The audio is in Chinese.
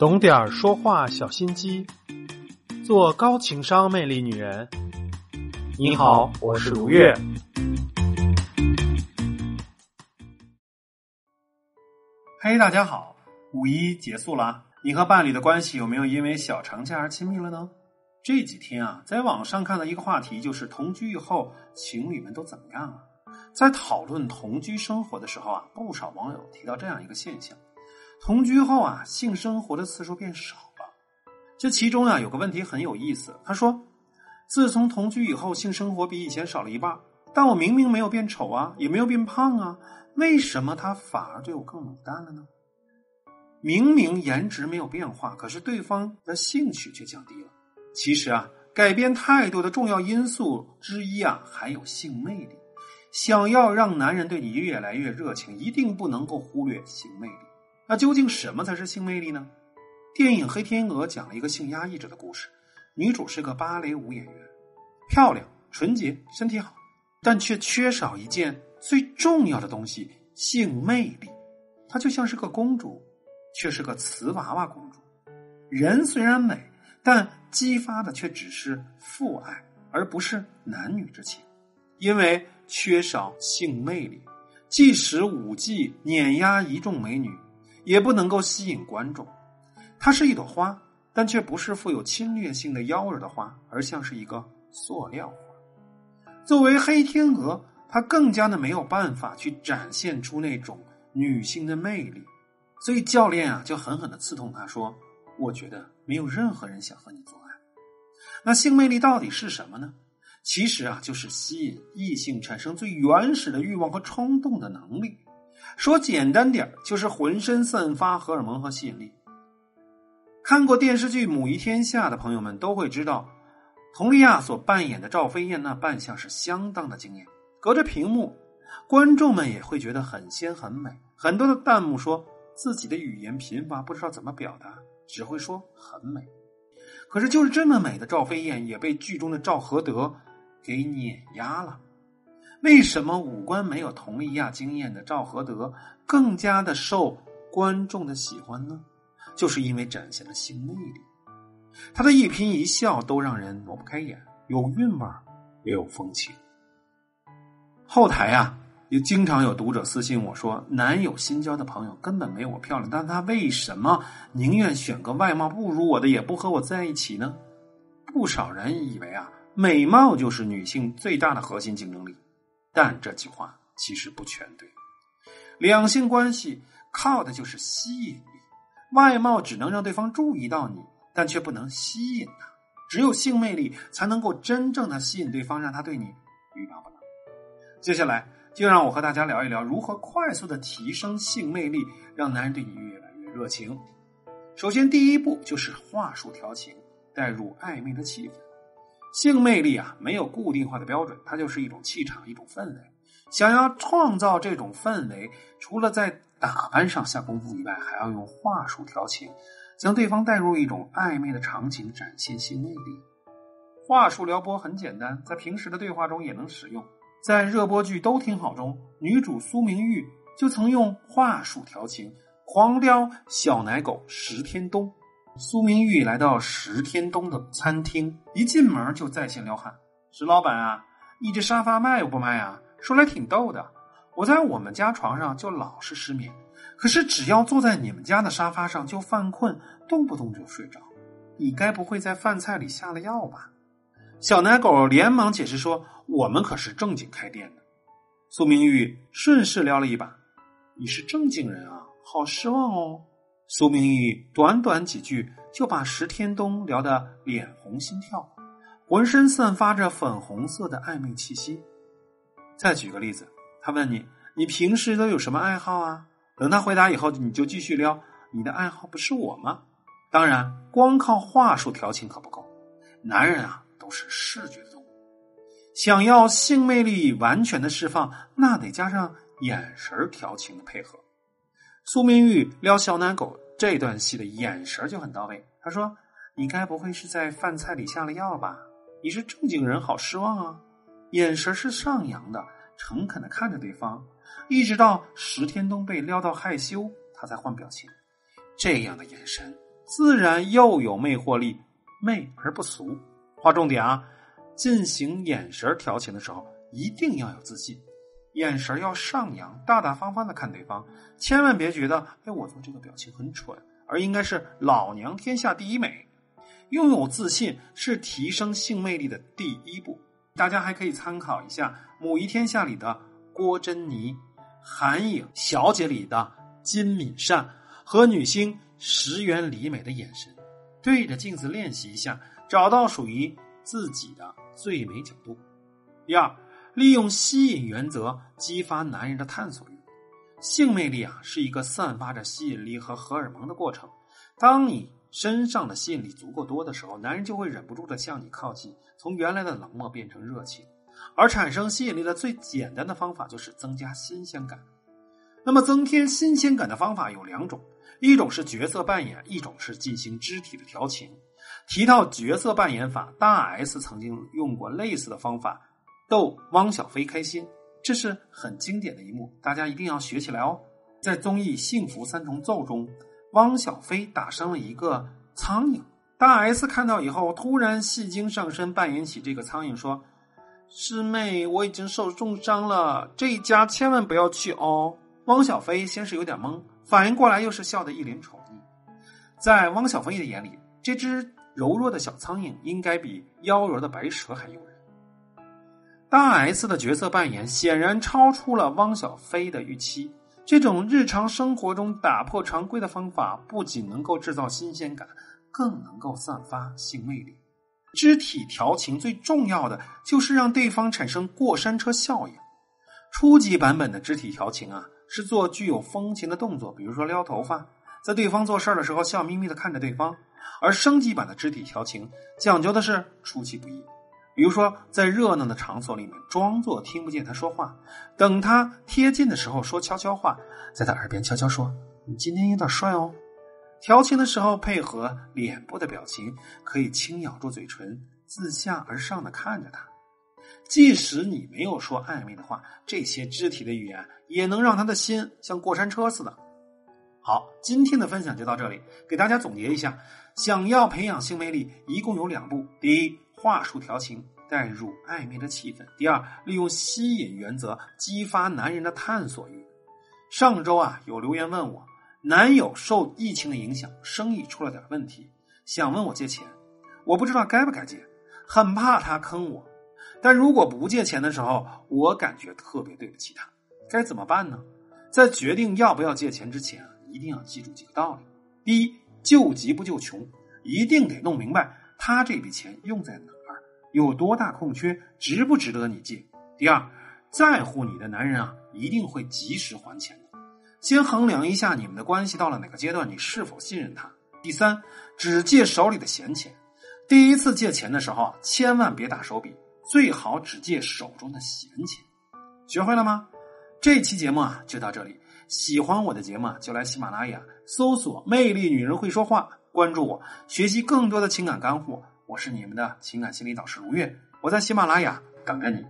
懂点儿说话小心机，做高情商魅力女人。你好，我是如月。嘿，大家好，五一结束了，你和伴侣的关系有没有因为小长假而亲密了呢？这几天啊，在网上看到一个话题，就是同居以后情侣们都怎么样了？在讨论同居生活的时候啊，不少网友提到这样一个现象：同居后啊，性生活的次数变少了。这其中啊，有个问题很有意思。他说，自从同居以后，性生活比以前少了一半，但我明明没有变丑啊，也没有变胖啊，为什么他反而对我更冷淡了呢？明明颜值没有变化，可是对方的兴趣却降低了。其实啊，改变态度的重要因素之一啊，还有性魅力。想要让男人对你越来越热情，一定不能够忽略性魅力。那究竟什么才是性魅力呢？电影《黑天鹅》讲了一个性压抑者的故事。女主是个芭蕾舞演员，漂亮、纯洁、身体好，但却缺少一件最重要的东西——性魅力。她就像是个公主，却是个瓷娃娃公主。人虽然美，但激发的却只是父爱，而不是男女之情。因为缺少性魅力，即使舞技碾压一众美女，也不能够吸引观众。它是一朵花，但却不是富有侵略性的妖儿的花，而像是一个塑料花。作为黑天鹅，它更加的没有办法去展现出那种女性的魅力，所以教练啊就狠狠的刺痛他说：“我觉得没有任何人想和你做爱。”那性魅力到底是什么呢？其实啊，就是吸引异性产生最原始的欲望和冲动的能力。说简单点就是浑身散发荷尔蒙和吸引力。看过电视剧《母仪天下》的朋友们都会知道，佟丽娅所扮演的赵飞燕那扮相是相当的惊艳。隔着屏幕，观众们也会觉得很仙很美。很多的弹幕说自己的语言贫乏，不知道怎么表达，只会说很美。可是就是这么美的赵飞燕，也被剧中的赵合德。给碾压了。为什么五官没有佟丽娅惊艳的赵合德更加的受观众的喜欢呢？就是因为展现了性魅力。他的一颦一笑都让人挪不开眼，有韵味也有风情。后台啊，也经常有读者私信我说，男友新交的朋友根本没有我漂亮，但他为什么宁愿选个外貌不如我的，也不和我在一起呢？不少人以为啊。美貌就是女性最大的核心竞争力，但这句话其实不全对。两性关系靠的就是吸引力，外貌只能让对方注意到你，但却不能吸引他。只有性魅力才能够真正的吸引对方，让他对你欲罢不能。接下来就让我和大家聊一聊如何快速的提升性魅力，让男人对你越来越热情。首先，第一步就是话术调情，带入暧昧的气氛。性魅力啊，没有固定化的标准，它就是一种气场，一种氛围。想要创造这种氛围，除了在打扮上下功夫以外，还要用话术调情，将对方带入一种暧昧的场景，展现性魅力。话术撩拨很简单，在平时的对话中也能使用。在热播剧《都挺好》中，女主苏明玉就曾用话术调情，狂撩小奶狗石天东。苏明玉来到石天东的餐厅，一进门就在线撩汉：“石老板啊，你这沙发卖不卖啊？说来挺逗的，我在我们家床上就老是失眠，可是只要坐在你们家的沙发上就犯困，动不动就睡着。你该不会在饭菜里下了药吧？”小奶狗连忙解释说：“我们可是正经开店的。”苏明玉顺势撩了一把：“你是正经人啊，好失望哦。”苏明玉短短几句就把石天东聊得脸红心跳，浑身散发着粉红色的暧昧气息。再举个例子，他问你：“你平时都有什么爱好啊？”等他回答以后，你就继续撩：“你的爱好不是我吗？”当然，光靠话术调情可不够，男人啊都是视觉动物，想要性魅力完全的释放，那得加上眼神调情的配合。苏明玉撩小奶狗这段戏的眼神就很到位。他说：“你该不会是在饭菜里下了药吧？你是正经人，好失望啊！”眼神是上扬的，诚恳的看着对方，一直到石天东被撩到害羞，他才换表情。这样的眼神自然又有魅惑力，媚而不俗。划重点啊！进行眼神调情的时候，一定要有自信，眼神要上扬，大大方方的看对方，千万别觉得哎，我做这个表情很蠢，而应该是老娘天下第一美。拥有自信是提升性魅力的第一步。大家还可以参考一下《母仪天下》里的郭珍妮，《韩影小姐》里的金敏善和女星石原里美的眼神，对着镜子练习一下，找到属于自己的。最美角度。第二，利用吸引原则激发男人的探索欲。性魅力啊，是一个散发着吸引力和荷尔蒙的过程。当你身上的吸引力足够多的时候，男人就会忍不住的向你靠近，从原来的冷漠变成热情。而产生吸引力的最简单的方法就是增加新鲜感。那么，增添新鲜感的方法有两种，一种是角色扮演，一种是进行肢体的调情。提到角色扮演法，大 S 曾经用过类似的方法逗汪小菲开心，这是很经典的一幕，大家一定要学起来哦。在综艺《幸福三重奏》中，汪小菲打伤了一个苍蝇，大 S 看到以后突然戏精上身扮演起这个苍蝇，说：“师妹，我已经受重伤了，这一家千万不要去哦。”汪小菲先是有点懵，反应过来又是笑得一脸宠溺。在汪小菲的眼里，这只。柔弱的小苍蝇应该比妖娆的白蛇还诱人。大 S 的角色扮演显然超出了汪小菲的预期。这种日常生活中打破常规的方法，不仅能够制造新鲜感，更能够散发性魅力。肢体调情最重要的就是让对方产生过山车效应。初级版本的肢体调情啊，是做具有风情的动作，比如说撩头发，在对方做事的时候笑眯眯的看着对方。而升级版的肢体调情讲究的是出其不意，比如说在热闹的场所里面装作听不见他说话，等他贴近的时候说悄悄话，在他耳边悄悄说：“你今天有点帅哦。”调情的时候配合脸部的表情，可以轻咬住嘴唇，自下而上的看着他。即使你没有说暧昧的话，这些肢体的语言也能让他的心像过山车似的。好，今天的分享就到这里，给大家总结一下。想要培养性魅力，一共有两步：第一，话术调情，带入暧昧的气氛；第二，利用吸引原则激发男人的探索欲。上周啊，有留言问我，男友受疫情的影响，生意出了点问题，想问我借钱，我不知道该不该借，很怕他坑我。但如果不借钱的时候，我感觉特别对不起他，该怎么办呢？在决定要不要借钱之前，一定要记住几个道理：第一。救急不救穷，一定得弄明白他这笔钱用在哪儿，有多大空缺，值不值得你借。第二，在乎你的男人啊，一定会及时还钱。先衡量一下你们的关系到了哪个阶段，你是否信任他。第三，只借手里的闲钱。第一次借钱的时候啊，千万别打手笔，最好只借手中的闲钱。学会了吗？这期节目啊，就到这里。喜欢我的节目，就来喜马拉雅搜索“魅力女人会说话”，关注我，学习更多的情感干货。我是你们的情感心理导师如月，我在喜马拉雅等着你。